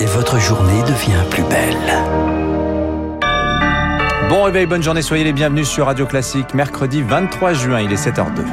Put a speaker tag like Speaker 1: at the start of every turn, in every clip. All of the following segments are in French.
Speaker 1: et votre journée devient plus belle.
Speaker 2: Bon réveil, bonne journée, soyez les bienvenus sur Radio Classique. Mercredi 23 juin, il est 7h02.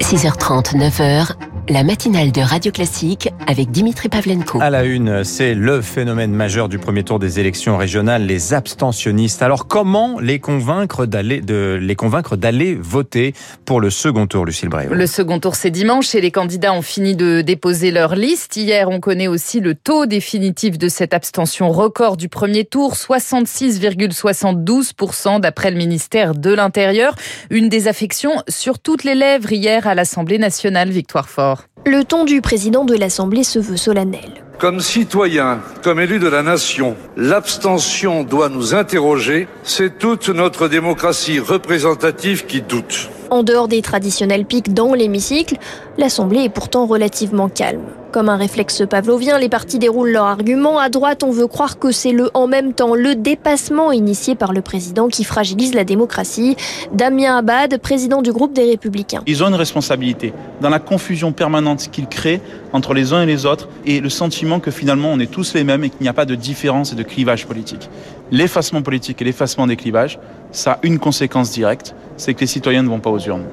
Speaker 3: – 6h30, 9h, la matinale de Radio Classique avec Dimitri Pavlenko.
Speaker 2: À la une, c'est le phénomène majeur du premier tour des élections régionales, les abstentionnistes. Alors comment les convaincre d'aller de les convaincre d'aller voter pour le second tour, Lucille Bréau?
Speaker 4: Le second tour, c'est dimanche et les candidats ont fini de déposer leur liste. Hier, on connaît aussi le taux définitif de cette abstention record du premier tour, 66,72% d'après le ministère de l'Intérieur. Une désaffection sur toutes les lèvres hier à l'Assemblée nationale, Victoire Fort.
Speaker 5: Le ton du président de l'Assemblée se veut solennel.
Speaker 6: Comme citoyen, comme élu de la nation, l'abstention doit nous interroger. C'est toute notre démocratie représentative qui doute.
Speaker 5: En dehors des traditionnels pics dans l'hémicycle, l'Assemblée est pourtant relativement calme. Comme un réflexe pavlovien, les partis déroulent leurs arguments. À droite, on veut croire que c'est le en même temps, le dépassement initié par le président qui fragilise la démocratie. Damien Abad, président du groupe des Républicains.
Speaker 7: Ils ont une responsabilité dans la confusion permanente qu'ils créent entre les uns et les autres et le sentiment que finalement on est tous les mêmes et qu'il n'y a pas de différence et de clivage politique. L'effacement politique et l'effacement des clivages, ça a une conséquence directe, c'est que les citoyens ne vont pas aux urnes.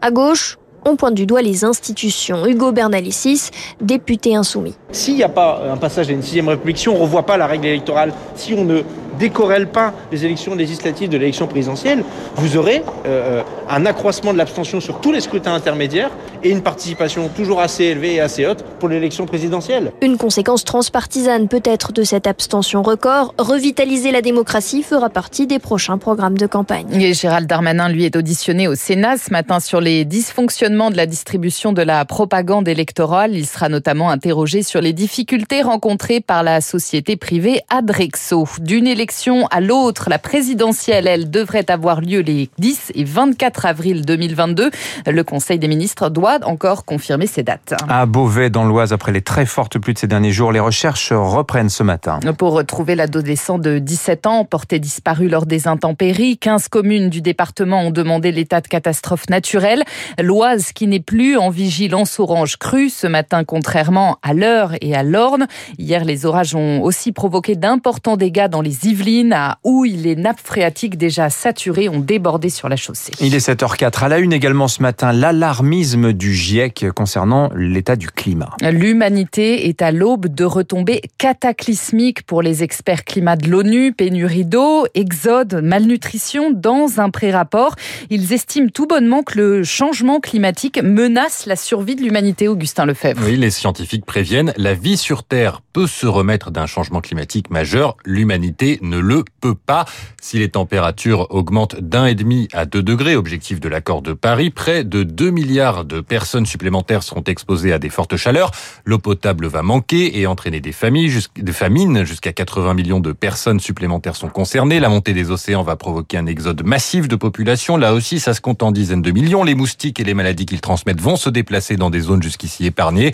Speaker 5: À gauche, pointe du doigt les institutions. Hugo Bernalicis, député insoumis.
Speaker 8: S'il n'y a pas un passage à une sixième république, si on ne revoit pas la règle électorale, si on ne décorrèle pas les élections législatives de l'élection présidentielle, vous aurez euh, un accroissement de l'abstention sur tous les scrutins intermédiaires et une participation toujours assez élevée et assez haute pour l'élection présidentielle.
Speaker 5: Une conséquence transpartisane peut-être de cette abstention record, revitaliser la démocratie fera partie des prochains programmes de campagne.
Speaker 4: Et Gérald Darmanin, lui, est auditionné au Sénat ce matin sur les dysfonctionnements de la distribution de la propagande électorale. Il sera notamment interrogé sur les difficultés rencontrées par la société privée Adrexo. D'une élection à l'autre, la présidentielle, elle, devrait avoir lieu les 10 et 24 avril 2022. Le Conseil des ministres doit encore confirmer ces dates.
Speaker 2: À Beauvais, dans l'Oise, après les très fortes pluies de ces derniers jours, les recherches reprennent ce matin.
Speaker 4: Pour retrouver l'adolescent de 17 ans, porté disparu lors des intempéries, 15 communes du département ont demandé l'état de catastrophe naturelle. L'Oise qui n'est plus en vigilance orange crue ce matin, contrairement à l'heure et à l'Orne. Hier, les orages ont aussi provoqué d'importants dégâts dans les Yvelines, à Houille. Les nappes phréatiques déjà saturées ont débordé sur la chaussée.
Speaker 2: Il est 7h04. À la une également ce matin, l'alarmisme du GIEC concernant l'état du climat.
Speaker 4: L'humanité est à l'aube de retombées cataclysmiques pour les experts climat de l'ONU, pénurie d'eau, exode, malnutrition. Dans un pré-rapport, ils estiment tout bonnement que le changement climatique menace la survie de l'humanité, Augustin Lefebvre.
Speaker 9: Oui, les scientifiques préviennent, la vie sur Terre peut se remettre d'un changement climatique majeur, l'humanité ne le peut pas. Si les températures augmentent d'un et demi à deux degrés, objectif de l'accord de Paris, près de 2 milliards de personnes supplémentaires seront exposées à des fortes chaleurs. L'eau potable va manquer et entraîner des des famines. Jusqu'à 80 millions de personnes supplémentaires sont concernées. La montée des océans va provoquer un exode massif de population. Là aussi, ça se compte en dizaines de millions. Les moustiques et les maladies qu'ils transmettent vont se déplacer dans des zones jusqu'ici épargnées.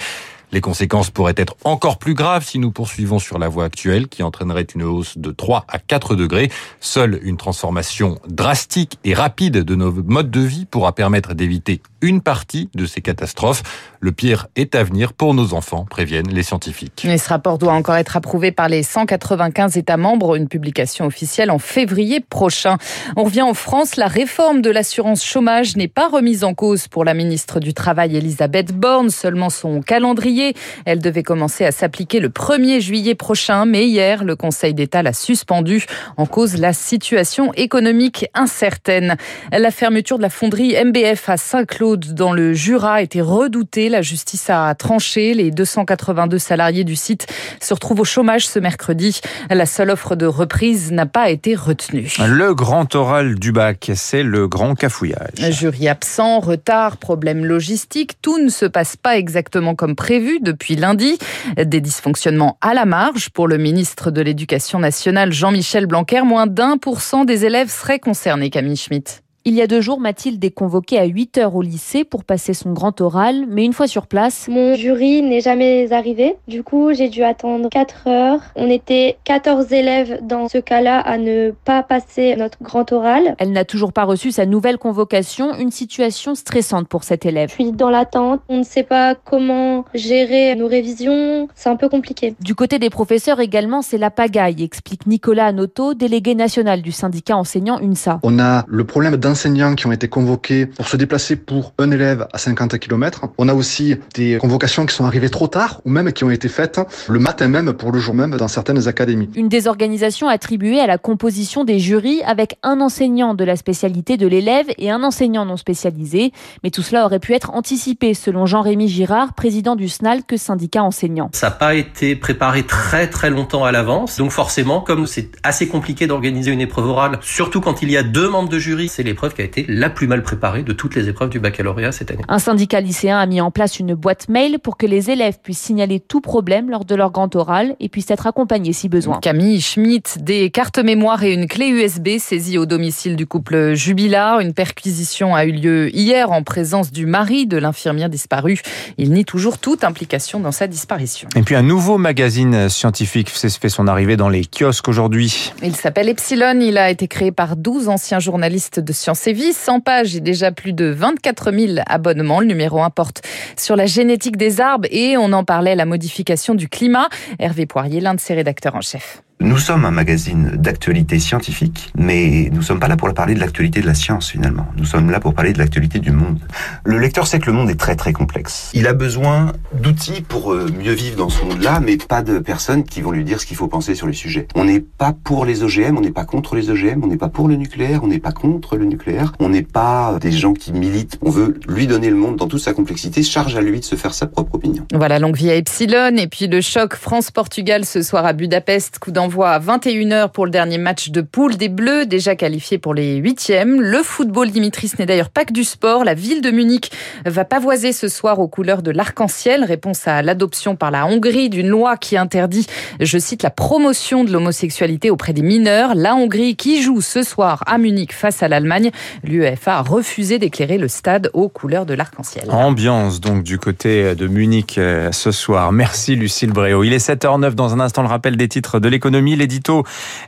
Speaker 9: Les conséquences pourraient être encore plus graves si nous poursuivons sur la voie actuelle qui entraînerait une hausse de 3 à 4 degrés. Seule une transformation drastique et rapide de nos modes de vie pourra permettre d'éviter une partie de ces catastrophes. Le pire est à venir pour nos enfants, préviennent les scientifiques.
Speaker 4: Et ce rapport doit encore être approuvé par les 195 États membres, une publication officielle en février prochain. On revient en France, la réforme de l'assurance chômage n'est pas remise en cause pour la ministre du Travail Elisabeth Borne, seulement son calendrier. Elle devait commencer à s'appliquer le 1er juillet prochain, mais hier, le Conseil d'État l'a suspendue en cause la situation économique incertaine. La fermeture de la fonderie MBF à Saint-Claude dans le Jura était redoutée la justice a tranché. Les 282 salariés du site se retrouvent au chômage ce mercredi. La seule offre de reprise n'a pas été retenue.
Speaker 2: Le grand oral du bac, c'est le grand cafouillage.
Speaker 4: Jury absent, retard, problème logistique, tout ne se passe pas exactement comme prévu depuis lundi. Des dysfonctionnements à la marge pour le ministre de l'Éducation nationale Jean-Michel Blanquer. Moins d'un pour cent des élèves seraient concernés, Camille Schmitt.
Speaker 10: Il y a deux jours, Mathilde est convoquée à 8 heures au lycée pour passer son grand oral, mais une fois sur place,
Speaker 11: mon jury n'est jamais arrivé. Du coup, j'ai dû attendre 4 heures. On était 14 élèves dans ce cas-là à ne pas passer notre grand oral.
Speaker 10: Elle n'a toujours pas reçu sa nouvelle convocation, une situation stressante pour cette élève.
Speaker 11: Je suis dans l'attente, on ne sait pas comment gérer nos révisions, c'est un peu compliqué.
Speaker 10: Du côté des professeurs également, c'est la pagaille, explique Nicolas Anoto, délégué national du syndicat enseignant UNSA.
Speaker 12: On a le problème d'enseignants qui ont été convoqués pour se déplacer pour un élève à 50 km. On a aussi des convocations qui sont arrivées trop tard ou même qui ont été faites le matin même pour le jour même dans certaines académies.
Speaker 10: Une désorganisation attribuée à la composition des jurys avec un enseignant de la spécialité de l'élève et un enseignant non spécialisé. Mais tout cela aurait pu être anticipé selon Jean-Rémy Girard, président du SNALC, syndicat enseignant.
Speaker 13: Ça n'a pas été préparé très très longtemps à l'avance. Donc forcément, comme c'est assez compliqué d'organiser une épreuve orale, surtout quand il y a deux membres de jury, c'est l'épreuve qui a été la plus mal préparée de toutes les épreuves du baccalauréat cette année.
Speaker 10: Un syndicat lycéen a mis en place une boîte mail pour que les élèves puissent signaler tout problème lors de leur grand oral et puissent être accompagnés si besoin.
Speaker 4: Camille Schmitt, des cartes mémoire et une clé USB saisies au domicile du couple Jubilar. Une perquisition a eu lieu hier en présence du mari de l'infirmière disparue. Il nie toujours toute implication dans sa disparition.
Speaker 2: Et puis un nouveau magazine scientifique fait son arrivée dans les kiosques aujourd'hui.
Speaker 4: Il s'appelle Epsilon. Il a été créé par 12 anciens journalistes de Sciences et Vie. 100 pages et déjà plus de 24 000 abonnements. Le numéro 1 porte sur la génétique des arbres et on en parlait, la modification du climat. Hervé Poirier, l'un de ses rédacteurs en chef.
Speaker 14: Nous sommes un magazine d'actualité scientifique, mais nous sommes pas là pour parler de l'actualité de la science finalement. Nous sommes là pour parler de l'actualité du monde. Le lecteur sait que le monde est très très complexe. Il a besoin d'outils pour euh, mieux vivre dans ce monde-là, mais pas de personnes qui vont lui dire ce qu'il faut penser sur les sujets. On n'est pas pour les OGM, on n'est pas contre les OGM, on n'est pas pour le nucléaire, on n'est pas contre le nucléaire, on n'est pas des gens qui militent. On veut lui donner le monde dans toute sa complexité, charge à lui de se faire sa propre opinion.
Speaker 4: Voilà, longue vie à Epsilon et puis le choc France-Portugal ce soir à Budapest, coup d'envoi à 21h pour le dernier match de poule des Bleus, déjà qualifiés pour les huitièmes. Le football, Dimitris, n'est d'ailleurs pas que du sport. La ville de Munich va pavoiser ce soir aux couleurs de l'arc-en-ciel. Réponse à l'adoption par la Hongrie d'une loi qui interdit, je cite, la promotion de l'homosexualité auprès des mineurs. La Hongrie qui joue ce soir à Munich face à l'Allemagne. L'UEFA a refusé d'éclairer le stade aux couleurs de l'arc-en-ciel.
Speaker 2: Ambiance donc du côté de Munich euh, ce soir. Merci Lucille Bréau. Il est 7h09 dans un instant le rappel des titres de l'économie l'édito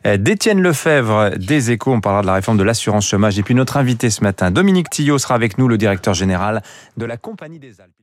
Speaker 2: euh, d'Étienne Lefebvre des Échos. On parlera de la réforme de l'assurance chômage. Et puis notre invité ce matin, Dominique Tillot, sera avec nous, le directeur général de la Compagnie des Alpes.